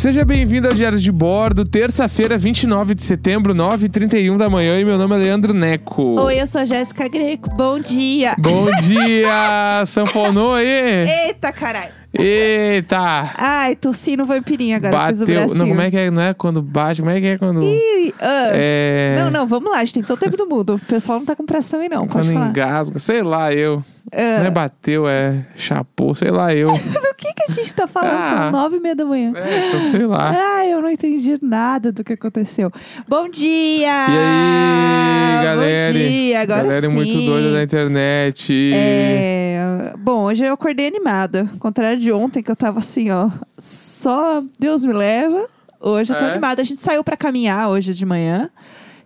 Seja bem-vindo ao Diário de Bordo, terça-feira, 29 de setembro, 9h31 da manhã, e meu nome é Leandro Neco. Oi, eu sou a Jéssica Greco. Bom dia. Bom dia! Sanfonou aí? Eita, caralho. Eita! Ai, tossi no vampirinho agora. Bateu. Não, como é que é? Não é quando bate, como é que é quando. Ih, ah. É. Não, não, vamos lá. A gente tem todo o tempo do mundo. O pessoal não tá com pressa também, não. Quando Pode falar. engasga, sei lá, eu. Ah. Não é bateu, é chapou, sei lá, eu. Do que, que a gente tá falando? Ah. São nove e meia da manhã. É, então sei lá. Ai, eu não entendi nada do que aconteceu. Bom dia! E aí, galera? Bom dia, agora galera sim. muito doida da internet. É, bom, hoje eu acordei animada. Ao contrário de ontem, que eu tava assim, ó. Só Deus me leva. Hoje eu tô É? animada. A gente saiu pra caminhar hoje de manhã,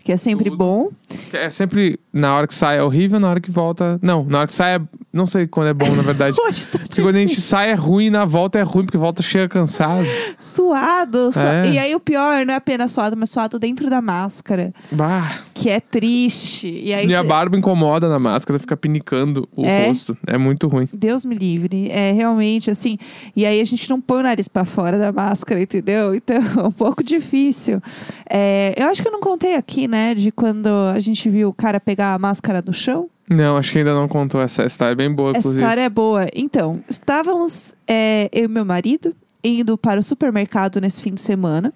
que é sempre Tudo. bom. É sempre na hora que sai é horrível, na hora que volta. Não, na hora que sai é. Não sei quando é bom, na verdade. Hoje tá Porque quando a gente sai é ruim, na volta é ruim, porque volta chega cansado. suado. su- É. E aí o pior não é apenas suado, mas suado dentro da máscara, Bah. que é triste. E aí Minha cê- barba incomoda na máscara, fica pinicando o É? rosto. É muito ruim. Deus me livre. É realmente assim. E aí a gente não põe o nariz pra fora da máscara, entendeu? Então é um pouco difícil. É, eu acho que eu não contei aqui, né, de quando a gente viu o cara pegar a máscara do chão. Não, acho que ainda não contou essa história. É bem boa, Essa inclusive. história é boa. Então, estávamos, é, eu e meu marido, indo para o supermercado nesse fim de semana.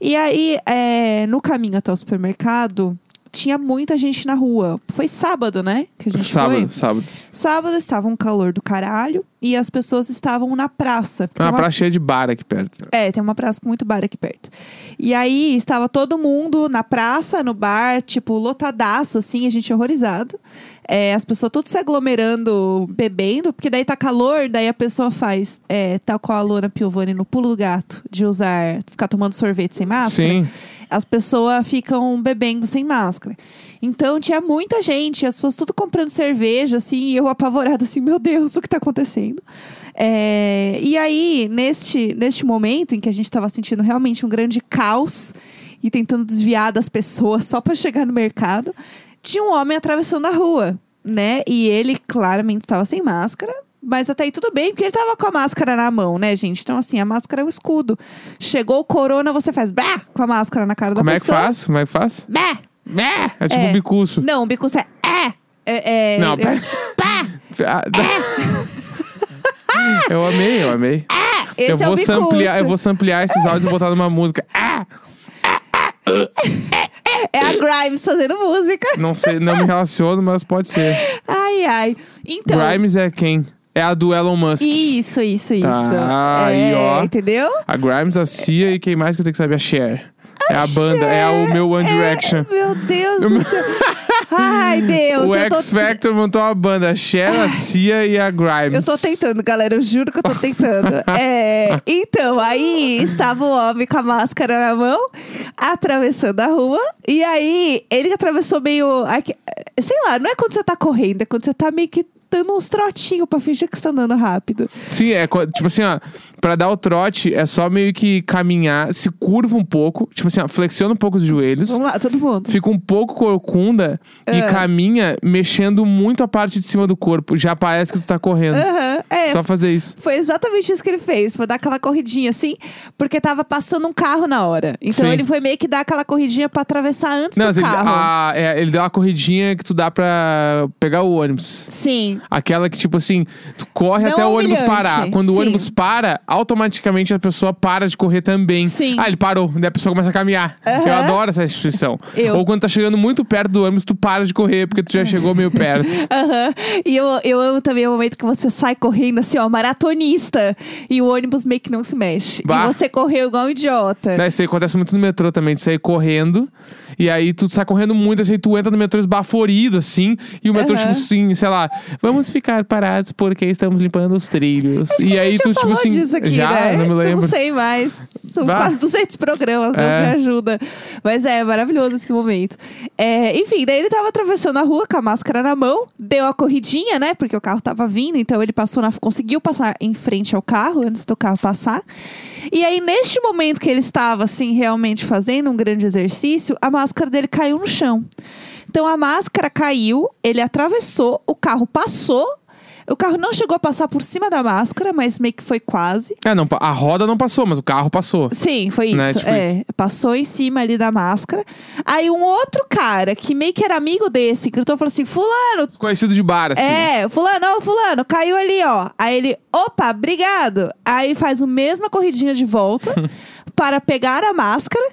E aí, é, no caminho até o supermercado, tinha muita gente na rua. Foi sábado, né? Que a gente sábado, foi. sábado. Sábado estava um calor do caralho e as pessoas estavam na praça. É uma Tem praça cheia de bar aqui perto. É, tem uma praça com muito bar aqui perto. E aí estava todo mundo na praça, no bar, tipo, lotadaço, assim, a gente horrorizado. É, as pessoas todas se aglomerando, bebendo, porque daí tá calor, daí a pessoa faz, é, tal qual a Luana Piovani no pulo do gato, de usar, ficar tomando sorvete sem máscara Sim. as pessoas ficam bebendo sem máscara. Então tinha muita gente, as pessoas tudo comprando cerveja, assim, e eu apavorada, assim, meu Deus, o que tá acontecendo? É, e aí, neste, neste momento em que a gente estava sentindo realmente um grande caos e tentando desviar das pessoas só para chegar no mercado, tinha um homem atravessando a rua, né? E ele claramente estava sem máscara. Mas até aí tudo bem, porque ele tava com a máscara na mão, né, gente? Então, assim, a máscara é um escudo. Chegou o corona, você faz bah com a máscara na cara Como da é que pessoa. faz? Como é que faz? Bah! É tipo É. um bicuço. Não, o bico é. É! é, é Não, pera. Pá! Ah, Eu amei, eu amei. Esse eu é vou o bicuço. samplear, eu vou samplear esses áudios e botar numa música. Ah! É a Grimes fazendo música. Não sei, não me relaciono, mas pode ser. Ai, ai. Então. Grimes é quem? É a do Elon Musk. Isso, isso, isso. Tá, aí, é, ó. Entendeu? A Grimes, a Cia e quem mais que eu tenho que saber? A Cher. É a banda, é o meu One Direction. Meu Deus do céu. Ai, Deus. O eu tô- X Factor montou uma banda, a Cher, a Cia e a Grimes. Eu tô tentando, galera. Eu juro que eu tô tentando. É, então, aí estava o homem com a máscara na mão, atravessando a rua. E aí, ele atravessou meio. Sei lá, não é quando você tá correndo, é quando você tá meio que dando uns trotinhos pra fingir que você tá andando rápido. Sim, é co- tipo assim, ó, pra dar o trote é só meio que caminhar, se curva um pouco, tipo assim, ó, flexiona um pouco os joelhos, Vamos lá, todo mundo. fica um pouco corcunda e Ah. caminha mexendo muito a parte de cima do corpo. Já parece que tu tá correndo. Aham, é. Só fazer isso. Foi exatamente isso que ele fez. Foi dar aquela corridinha assim, porque tava passando um carro na hora. Então Sim. ele foi meio que dar aquela corridinha pra atravessar antes do mas ele, carro. a- é, ele deu uma corridinha que tu dá pra pegar o ônibus. Sim. Aquela que, tipo assim, tu corre Não até o ônibus humilhante, parar. Quando o sim. ônibus para, automaticamente a pessoa para de correr também. Sim. Ah, ele parou. Daí a pessoa começa a caminhar. Aham. Eu adoro essa instituição. Eu. Ou quando tá chegando muito perto do ônibus, tu para de correr, porque tu já chegou meio perto. Aham. E eu, eu amo também o momento que você sai correndo assim, ó, maratonista. E o ônibus meio que não se mexe. Bah. E você correu igual um idiota. Né, Isso aí acontece muito no metrô também, de sair correndo. E aí tu sai correndo muito, assim, tu entra no metrô esbaforido, assim. E o metrô, Aham. tipo assim, sei lá, vamos ficar parados porque estamos limpando os trilhos. Acho e aí tu, já tipo assim. disso aqui, já, né? não me lembro. Não sei mais. São Bah. quase 200 programas, não É. me ajuda. Mas é maravilhoso esse momento. É, enfim, daí ele tava atravessando a rua com a máscara na mão, deu a corridinha, né? Porque o carro tava vindo, então ele passou na, conseguiu passar em frente ao carro antes do carro passar. E aí, neste momento que ele estava, assim, realmente fazendo um grande exercício, a máscara dele caiu no chão. Então a máscara caiu, ele atravessou, o carro passou. O carro não chegou a passar por cima da máscara, mas meio que foi quase. É, não, a roda não passou, mas o carro passou. Sim, foi isso. Né, tipo é, passou em cima ali da máscara. Aí um outro cara, que meio que era amigo desse, gritou e falou assim: Fulano, Conhecido de bar, assim. é, fulano, ô, fulano, caiu ali, ó. Aí ele, opa, obrigado. Aí faz a mesma corridinha de volta para pegar a máscara.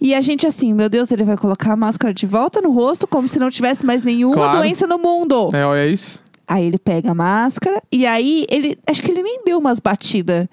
E a gente assim, meu Deus, ele vai colocar a máscara de volta no rosto, como se não tivesse mais nenhuma Claro. doença no mundo. É, olha isso. Aí ele pega a máscara e aí ele, acho que ele nem deu umas batidas.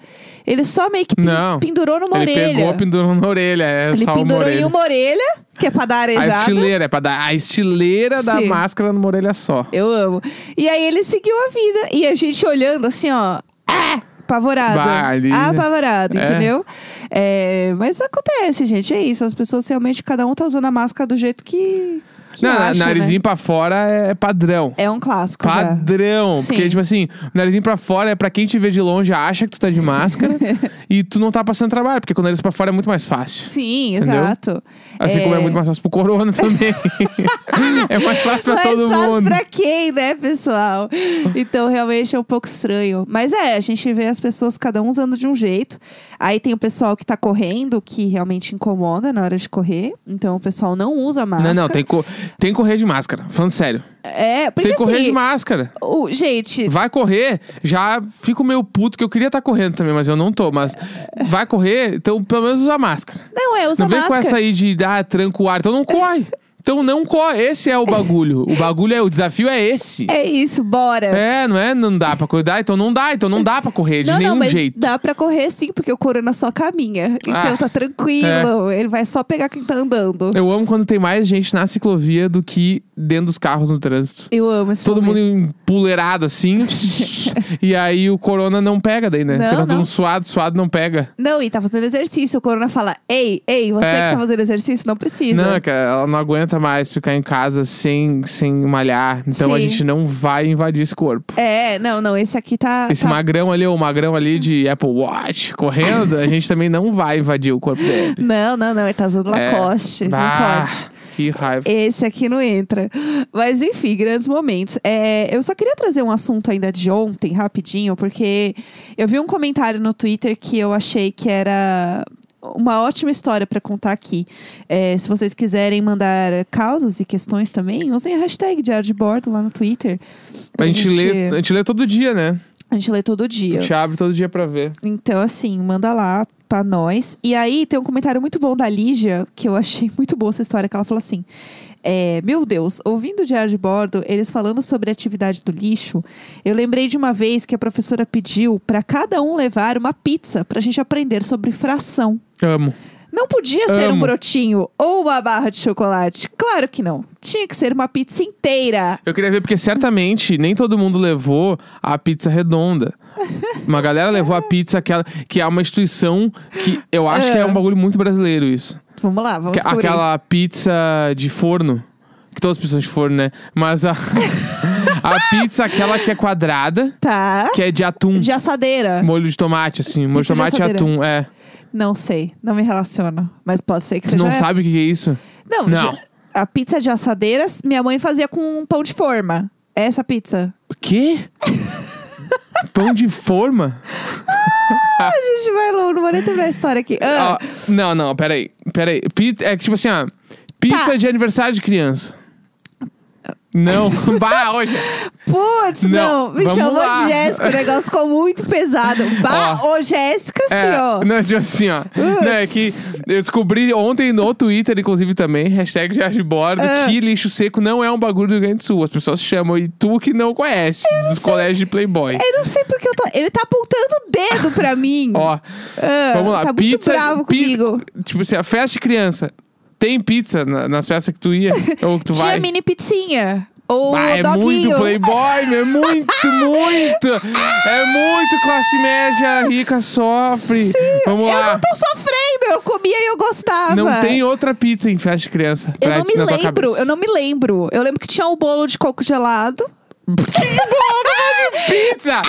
Ele só meio que Não. pendurou numa Ele orelha. pegou, pendurou na orelha. É ele só uma pendurou orelha. em uma orelha, que é pra dar A arejada. estileira, é pra dar a estileira da Sim. máscara numa orelha só. Eu amo. E aí ele seguiu a vida. E a gente olhando assim, ó. Ah! Apavorado. Ali- Apavorado, É. entendeu? É, mas acontece, gente. É isso. As pessoas realmente, cada um tá usando a máscara do jeito que. Que Não, acha, narizinho né? pra fora é padrão. É um clássico. já. Padrão. Sim. Porque, tipo assim, narizinho pra fora é pra quem te vê de longe, acha que tu tá de máscara e tu não tá passando trabalho, porque com o nariz pra fora é muito mais fácil. Sim, Entendeu? exato. Assim como é muito mais fácil pro corona também. é mais fácil pra Mais todo fácil mundo. pra quem, né, pessoal? Então, realmente é um pouco estranho. Mas é, a gente vê as pessoas, cada um usando de um jeito. Aí tem o pessoal que tá correndo, que realmente incomoda na hora de correr. Então, o pessoal não usa máscara. Não, não, tem co- tem que correr de máscara. Falando sério. É, porque tem que correr assim, de máscara. o, gente, Vai correr, já fico meio puto que eu queria estar correndo também, mas eu não tô. Mas vai correr, então pelo menos usa máscara. não é, usa não vem máscara. com essa aí de ah, tranca o ar. Então não corre. Então não corre. Esse é o bagulho. O bagulho é, o desafio é esse. É isso, bora. É, não é? Não dá pra cuidar, então não dá, então não dá pra correr de não, nenhum não, jeito. dá pra correr sim, porque o corona só caminha. Então Ah, tá tranquilo. Ele vai só pegar quem tá andando. Eu amo quando tem mais gente na ciclovia do que dentro dos carros no trânsito. Eu amo esse Todo mundo momento. empoleirado assim. e aí o corona não pega daí, né? Não, Porque tá todo não. mundo suado, suado não pega. Não, e tá fazendo exercício. O corona fala: Ei, ei, você É. que tá fazendo exercício, não precisa. Não, cara, ela não aguenta mais ficar em casa sem, sem malhar. Então a Sim. gente não vai invadir esse corpo. É, não, não, esse aqui tá. Esse tá- magrão ali, o magrão ali de Apple Watch correndo, a gente também não vai invadir o corpo dele. Não, não, não, ele tá usando É. Lacoste. Bah, Não pode. Que raiva. Esse aqui não entra. Mas enfim, grandes momentos. É, eu só queria trazer um assunto ainda de ontem, rapidinho, porque eu vi um comentário no Twitter que eu achei que era uma ótima história para contar aqui. É, se vocês quiserem mandar causas e questões também, usem a hashtag Diário de Bordo lá no Twitter. A gente, lê, a gente lê todo dia, né? A gente lê todo A dia. gente abre todo dia pra ver. Então, assim, manda lá pra nós. E aí tem um comentário muito bom da Lígia, que eu achei muito boa essa história, que ela falou assim. é, meu Deus, ouvindo o diário de bordo, eles falando sobre a atividade do lixo, eu lembrei de uma vez que a professora pediu pra cada um levar uma pizza pra gente aprender sobre fração. Amo. Não podia ser um Amo. brotinho ou uma barra de chocolate. Claro que não. Tinha que ser uma pizza inteira. Eu queria ver, porque certamente nem todo mundo levou a pizza redonda. Uma galera levou a pizza aquela, que é uma instituição que eu acho que é um bagulho muito brasileiro isso. Vamos lá, vamos Que- descobrir. aquela pizza de forno. Que todas precisam de forno, né? Mas a, a pizza, aquela que é quadrada, Tá. que é de atum. De assadeira. Molho de tomate, assim. Molho de Pizza de tomate e assadeira. atum, é. Não sei, não me relaciono. Mas pode ser que Tu seja. não sabe o que que é isso? Não, Não. já- a pizza de assadeiras, minha mãe fazia com um pão de forma. É Essa pizza. O quê? Pão de forma? A gente vai longe, não vou nem terminar a história aqui. Ah, Ó, não, não, peraí. Peraí. Pi- É que tipo assim, ó. Pizza Tá. de aniversário de criança. Não. bah, hoje. putz, não, não, me vamos chamou lá. de Jéssica, o negócio ficou muito pesado. Bah, ô Jéssica, É, assim, ó. não, tipo assim, ó. Não, é que eu descobri ontem no Twitter, inclusive também, hashtag Bordo, Ah. que lixo seco não é um bagulho do Rio Grande do Sul. As pessoas chamam e tu que não conhece, dos colégios de Playboy. Eu não sei porque eu tô. Ele tá apontando o dedo pra mim. Ó, Ah, vamos lá. Tá muito pizza. bravo pizza- comigo. Tipo assim, a festa de criança. Tem pizza na- nas festas que tu ia? ou que tu Tinha vai? mini pizzinha. Ou Ah, é doguinho. muito playboy, meu, é muito, muito. É muito classe média, rica sofre. Vamos Eu lá. não tô sofrendo, eu comia e eu gostava. Não tem outra pizza em festa de criança. Eu pra- não me na tua lembro, cabeça. eu não me lembro. Eu lembro que tinha o bolo de coco gelado. Pizza!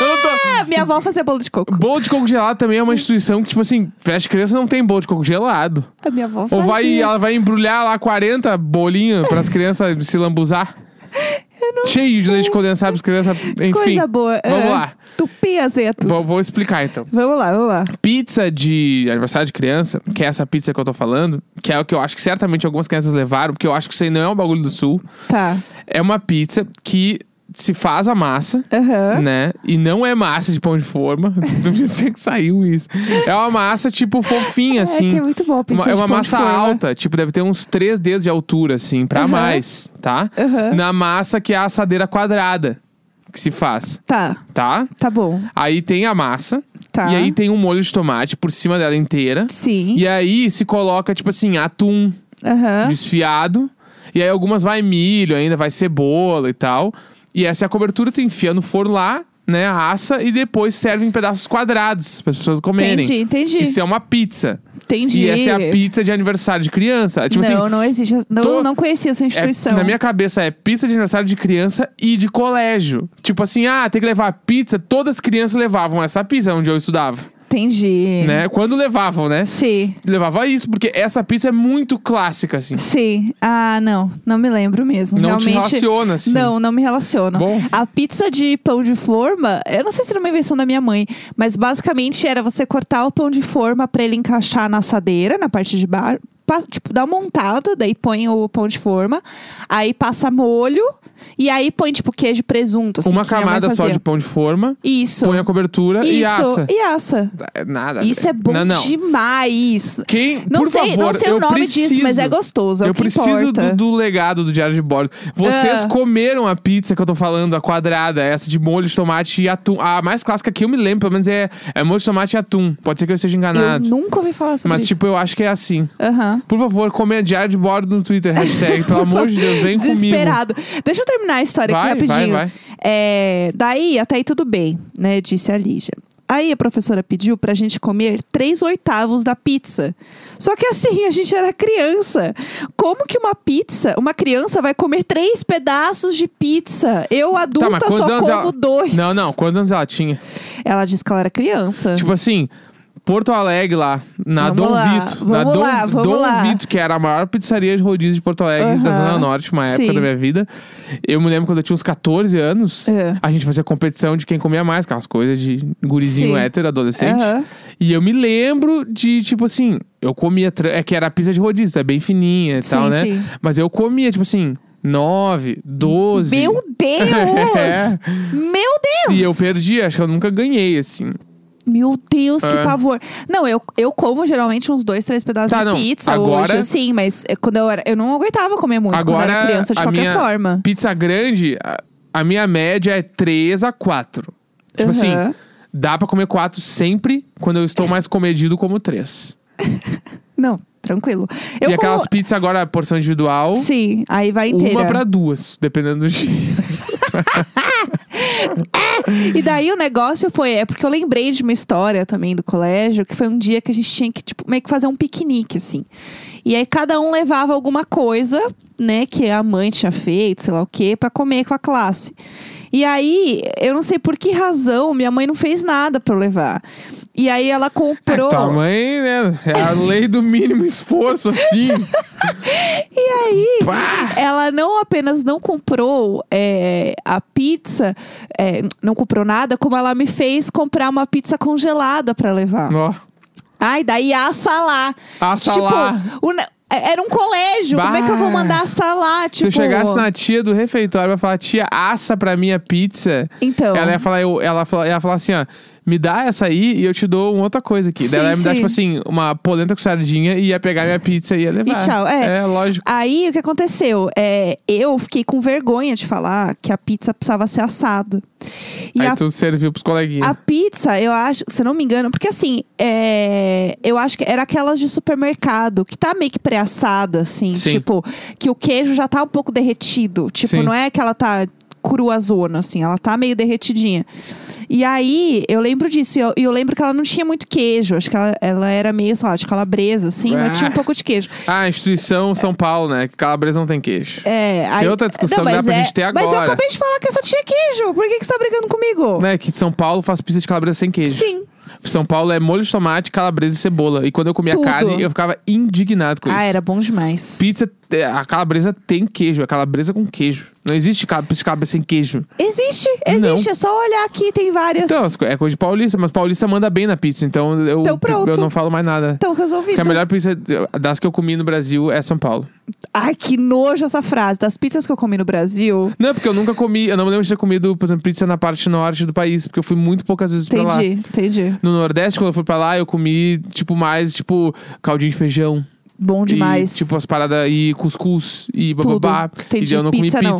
Eu não tô... Ah, minha avó fazia bolo de coco. Bolo de coco gelado também é uma instituição que, tipo assim, de criança não tem bolo de coco gelado. A minha avó fazia. Ou vai, ela vai embrulhar lá 40 bolinhos para as crianças se lambuzar. cheio de leite condensado para crianças. Enfim, Coisa boa. vamos Ah, lá. Tupi azedo. Vou, vou explicar então. Vamos lá, vamos lá. Pizza de aniversário de criança, que é essa pizza que eu tô falando, que é o que eu acho que certamente algumas crianças levaram, porque eu acho que isso aí não é um bagulho do sul. Tá. É uma pizza que se faz a massa, Aham. né? E não é massa de pão de forma. Do jeito que saiu isso. É uma massa, tipo, fofinha, assim. É que é muito bom Uma- é uma massa alta, tipo, deve ter uns três dedos de altura, assim, pra Aham. mais, tá? Aham. Na massa que é a assadeira quadrada que se faz, Tá, tá? tá bom. Aí tem a massa, Tá. e aí tem um molho de tomate por cima dela inteira. Sim. E aí se coloca, tipo assim, atum desfiado. E aí algumas vai milho ainda, vai cebola e tal. E essa é a cobertura, tu enfia no forno lá, né? Assa e depois serve em pedaços quadrados para as pessoas comerem. Entendi, entendi. Isso é uma pizza. Entendi. E essa é a pizza de aniversário de criança. Tipo não, assim, não existe. Não, tô- não conhecia essa é- instituição. na minha cabeça é pizza de aniversário de criança e de colégio. Tipo assim, ah, tem que levar pizza. Todas as crianças levavam essa pizza onde eu estudava. Entendi. Né? Quando levavam, né? Sim. Levava isso, porque essa pizza é muito clássica, assim. Sim. Ah, não. Não me lembro mesmo. Não te Realmente. relaciona, assim. Não, não me relaciona. Bom. A pizza de pão de forma, eu não sei se era uma invenção da minha mãe, mas basicamente era você cortar o pão de forma pra ele encaixar na assadeira, na parte de baixo. Tipo, dá uma montada, daí põe o pão de forma, aí passa molho, e aí põe, tipo, queijo e presunto. assim, Uma camada só de pão de forma, Isso. põe a cobertura e Isso. assa. E assa. É Nada. Isso é bom não, não. demais. Quem, Não por sei, favor, não sei o nome preciso, disso, mas é gostoso. É eu preciso do, do legado do Diário de Bordo. Vocês Ah. comeram a pizza que eu tô falando, a quadrada, essa de molho de tomate e atum. A mais clássica que eu me lembro, pelo menos, é, é molho de tomate e atum. Pode ser que eu esteja enganado. Eu nunca ouvi falar sobre Mas, isso. tipo, eu acho que é assim. Aham. Por favor, come Diário de Bordo no Twitter. Hashtag, pelo amor de Deus, vem comigo. Desesperado. Deixa eu terminar a história Vai, aqui vai, rapidinho. vai. É, daí, até aí tudo bem, né? Disse a Lígia. Aí a professora pediu pra gente comer três oitavos da pizza. Só que assim, a gente era criança. Como que uma pizza, uma criança vai comer três pedaços de pizza? Eu, adulta, Tá, mas quantos só como ela... dois. Não, não. Quantos anos ela tinha? Ela disse que ela era criança. Tipo assim, Porto Alegre lá, na Vamos Dom lá, Vito. na vamos Dom, lá, vamos Dom lá. Vito, que era a maior pizzaria de rodízio de Porto Alegre, da Aham, Zona Norte, uma época sim. da minha vida. Eu me lembro quando eu tinha uns 14 anos, É. a gente fazia competição de quem comia mais, aquelas coisas de gurizinho Sim. hétero, adolescente. Aham. E eu me lembro de, tipo assim, eu comia. É que era pizza de rodízio, é bem fininha e Sim, tal, né? sim. Mas eu comia, tipo assim, 9, 12. Meu Deus! É. Meu Deus! E eu perdi, acho que eu nunca ganhei, assim. Meu Deus, que É. pavor. Não, eu, eu como geralmente uns dois, três pedaços Tá, de não. pizza Agora- hoje, sim, mas é, quando eu era. Eu não aguentava comer muito quando eu Agora, era criança, de qualquer minha forma. Pizza grande, a, a minha média é 3 a 4. Tipo assim, Aham. dá pra comer 4 sempre. Quando eu estou mais comedido, como 3. Não, tranquilo. Eu e como... aquelas pizzas agora, porção individual, Sim, aí vai inteira. uma pra duas, dependendo do dia. E daí o negócio foi, é porque eu lembrei de uma história também do colégio, que foi um dia que a gente tinha que, tipo, meio que fazer um piquenique, assim. E aí cada um levava alguma coisa, né, que a mãe tinha feito, sei lá o quê, pra comer com a classe. E aí, eu não sei por que razão, minha mãe não fez nada pra eu levar. E aí ela É, comprou. tua mãe, né? É a lei do mínimo esforço, assim. E aí, Pá! ela não apenas não comprou é, a pizza, é, não comprou nada, como ela me fez comprar uma pizza congelada pra levar. Ó, Ai, daí assa lá. assa tipo, lá. o ne- era um colégio. Como é que eu vou Bah. mandar assar lá? Se Tipo, eu chegasse na tia do refeitório pra falar, tia, assa pra minha pizza. Então. Ela ia falar, eu, ela fala- ia falar assim, ó. Me dá essa aí e eu te dou uma outra coisa aqui. Sim, Daí ela ia me dar, sim. tipo assim, uma polenta com sardinha e ia pegar minha pizza e ia levar. tchau, é. É, lógico. Aí, o que aconteceu? É, eu fiquei com vergonha de falar que a pizza precisava ser assada. E aí a tu serviu pros coleguinhas. A pizza, eu acho, se eu não me engano, porque assim, é, eu acho que era aquelas de supermercado, que tá meio que pré-assada, assim, Sim. tipo, que o queijo já tá um pouco derretido. Tipo, Sim. não é que ela tá cruazona, assim, ela tá meio derretidinha. E aí, eu lembro disso, e eu, eu lembro que ela não tinha muito queijo, acho que ela, ela era meio, sei lá, de calabresa, assim, mas tinha um Ah. pouco de queijo. Ah, instituição São Paulo, né? Que calabresa não tem queijo. É, aí, outra discussão que dá pra é- gente ter Mas eu agora. acabei de falar que essa tinha queijo, por que, que você tá brigando comigo? Né? Que São Paulo faz pizza de calabresa sem queijo. Sim. São Paulo é molho de tomate, calabresa e cebola. E quando eu comia Tudo. carne, eu ficava indignado com isso. Ah, era bom demais. Pizza a calabresa tem queijo, é calabresa com queijo. Não existe cab- calabresa sem queijo. Existe, existe. É só olhar aqui, tem várias. Então, é coisa de paulista, mas paulista manda bem na pizza, então eu, Então eu não falo mais nada. Então, resolvido. Porque a melhor pizza das que eu comi no Brasil é São Paulo. Ai, que nojo essa frase. Das pizzas que eu comi no Brasil. Não, porque eu nunca comi, eu não me lembro de ter comido, por exemplo, pizza na parte norte do país, porque eu fui muito poucas vezes pra lá. Entendi, entendi. No Nordeste, quando eu fui pra lá, eu comi, tipo, mais, tipo, caldinho de feijão. Bom demais. E, tipo, as paradas e cuscuz e Tudo. bababá. Entendi. E eu não Pizza, comi não.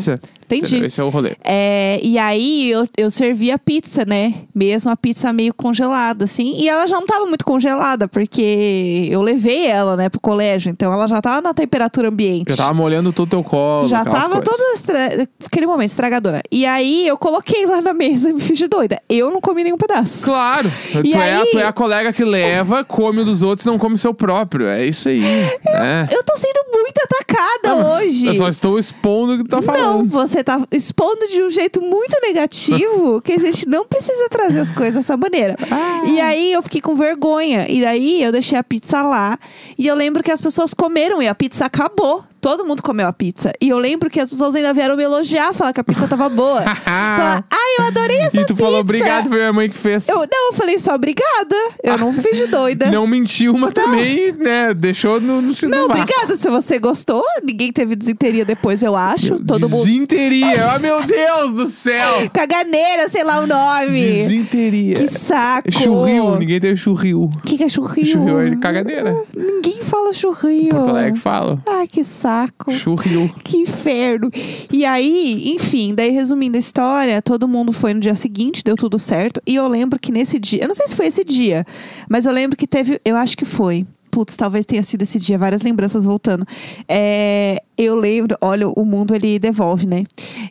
Entendi. Entendeu? Esse é o rolê. É, e aí eu, eu servia pizza, né? Mesmo a pizza meio congelada, assim. E ela já não tava muito congelada, porque eu levei ela, né, pro colégio. Então ela já tava na temperatura ambiente. Já tava molhando todo o teu colo. Já tava coisas. toda estra... aquele momento estragadora. E aí eu coloquei lá na mesa e me fiz de doida. Eu não comi nenhum pedaço. Claro. E tu, é, aí- tu é a colega que leva, come o dos outros e não come o seu próprio. É isso aí. né? Eu tô sendo muito atacada Não, mas hoje. Eu só estou expondo o que tu tá Não, falando. Você tá expondo de um jeito muito negativo que a gente não precisa trazer as coisas dessa maneira. Ah. E aí eu fiquei com vergonha. E daí eu deixei a pizza lá. E eu lembro que as pessoas comeram e a pizza acabou. Todo mundo comeu a pizza. E eu lembro que as pessoas ainda vieram me elogiar, falar que a pizza tava boa. falar, ai, eu adorei essa e tu pizza. falou obrigado, foi minha mãe que fez. Eu, não, eu falei só obrigada. Eu não fiz de doida. Não mentiu, mas também, né, deixou no, no Não, sinal. obrigada se você gostou. Ninguém teve desinteria depois, eu acho. Todo mundo. Desinteria. oh, meu Deus do céu. Caganeira, sei lá o nome. Desinteria. Que saco. Churril. Ninguém teve churril. O que, que é churril? Churril é caganeira. Ninguém fala churril. Porto Alegre fala. Ai, que saco. Churril. Que inferno. E aí, enfim, daí resumindo a história, todo mundo foi no dia seguinte, deu tudo certo. E eu lembro que nesse dia, eu não sei se foi esse dia, mas eu lembro que teve, eu acho que foi. Putz, talvez tenha sido esse dia, várias lembranças voltando. É, eu lembro, olha, o mundo ele devolve, né?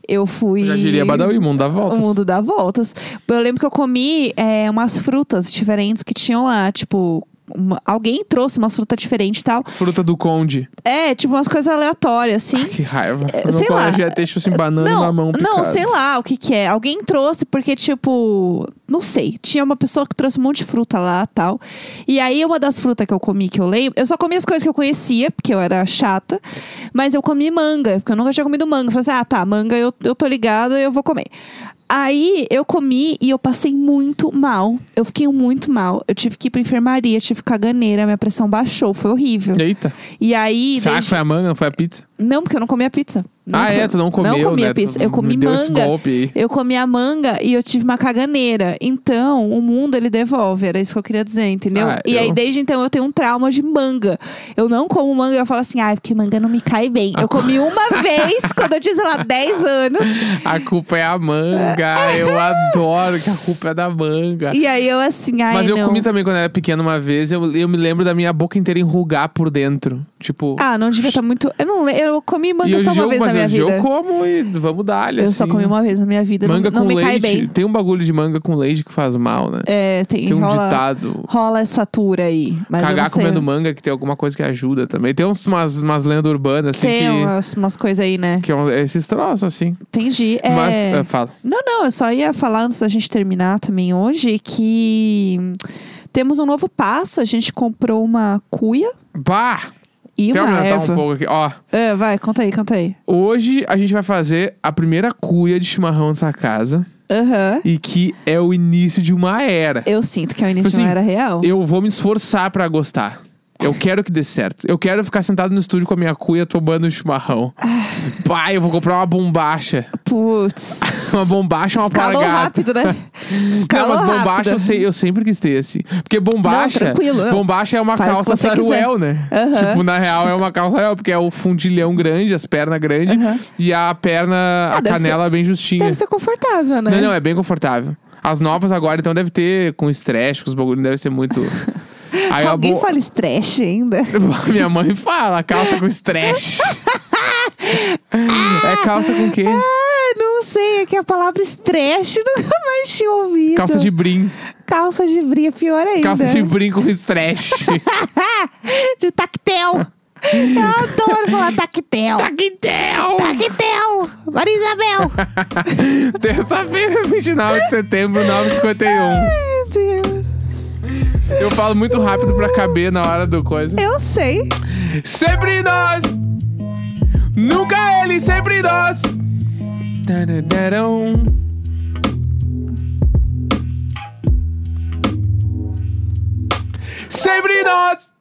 Eu fui. Eu já diria Badawi, mundo dá voltas. O mundo dá voltas. Eu lembro que eu comi é, umas frutas diferentes que tinham lá, tipo. Uma- alguém trouxe umas frutas diferentes e tal. Fruta do conde. É, tipo umas coisas aleatórias, assim. Que raiva. É, sei lá. ia ter, tipo assim, banana não, na mão não, picada. sei lá o que que é. Alguém trouxe porque, tipo, não sei. Tinha uma pessoa que trouxe um monte de fruta lá tal. E aí, uma das frutas que eu comi, que eu lembro, eu só comi as coisas que eu conhecia, porque eu era chata. Mas eu comi manga, porque eu nunca tinha comido manga. Eu falei assim, ah, tá, manga eu, eu tô ligada, eu vou comer. Aí eu comi e eu passei muito mal. Eu fiquei muito mal. Eu tive que ir pra enfermaria, tive caganeira, minha pressão baixou, foi horrível. Eita. E aí. Será desde- que foi a manga, foi a pizza? Não, porque eu não comi a pizza. Não ah, foi- é? Tu não comeu, Não comi né? pizza. Tu Eu comi manga. aí. Eu comi a manga e eu tive uma caganeira. Então, o mundo ele devolve. Era isso que eu queria dizer, entendeu? Ah, e aí, eu- desde então, eu tenho um trauma de manga. Eu não como manga e eu falo assim, ah, porque manga não me cai bem. Eu comi uma vez, quando eu tinha, sei lá, 10 anos. A culpa é a manga. Eu adoro que a culpa é da manga. E aí eu assim, ai, Mas eu não. comi também quando era pequeno uma vez. Eu, eu me lembro da minha boca inteira enrugar por dentro. Tipo. Ah, não devia estar muito. Eu não le- Eu comi manga só uma eu, vez na minha vida. eu como e vamos dar Eu só comi uma vez na minha vida. Manga não, não com me cai leite. bem. Tem um bagulho de manga com leite que faz mal, né? É, tem, Tem um rola, ditado. rola essa tour aí. Cagar comendo manga que tem alguma coisa que ajuda também. Tem uns, umas, umas lendas urbanas, assim, Tem que. umas, umas coisas aí, né? Que é um- esses troços, assim. Entendi. É... Mas, é, fala. Não, não, eu só ia falar antes da gente terminar também hoje que temos um novo passo. A gente comprou uma cuia Bah! E Quer uma aumentar erva. um pouco aqui? Ó, É, vai, conta aí, conta aí. hoje a gente vai fazer a primeira cuia de chimarrão dessa casa. Aham. E que é o início de uma era. Eu sinto que é o início Tipo não assim, era real. Eu vou me esforçar pra gostar. Eu quero que dê certo. Eu quero ficar sentado no estúdio com a minha cuia tomando chimarrão. Pai, eu vou comprar uma bombacha. Putz. Uma bombacha é uma Escalou paragata. rápido, né? Não, Escalou mas bombacha eu, sei- eu sempre quis ter, assim. Porque bombacha. Não, tranquilo, não. bombacha é uma Faz calça saruel, né? Aham. Tipo, na real é uma calça saruel, porque é o fundilhão grande, as pernas grandes Aham. e a perna, a Ah, deve canela bem justinha. Deve ser confortável, né? Não, não, é bem confortável. As novas agora, então, deve ter com estresse, com os bagulhos, deve ser muito. Aí Alguém bo- fala estresse ainda? Minha mãe fala, calça com estresse. é calça com quê? Ah, não sei, é que a palavra estresse nunca mais tinha ouvido. Calça de brim. Calça de brim é pior ainda. Calça de brim com estresse. de tactel. Eu adoro falar tactel. Taquintel! Tactel. Maria Isabel. Terça-feira, 29 de setembro, 9h51. Meu Deus. Eu falo muito rápido pra caber na hora do coisa. Eu sei. Sempre nós! Nunca ele, sempre nós! Sempre nós!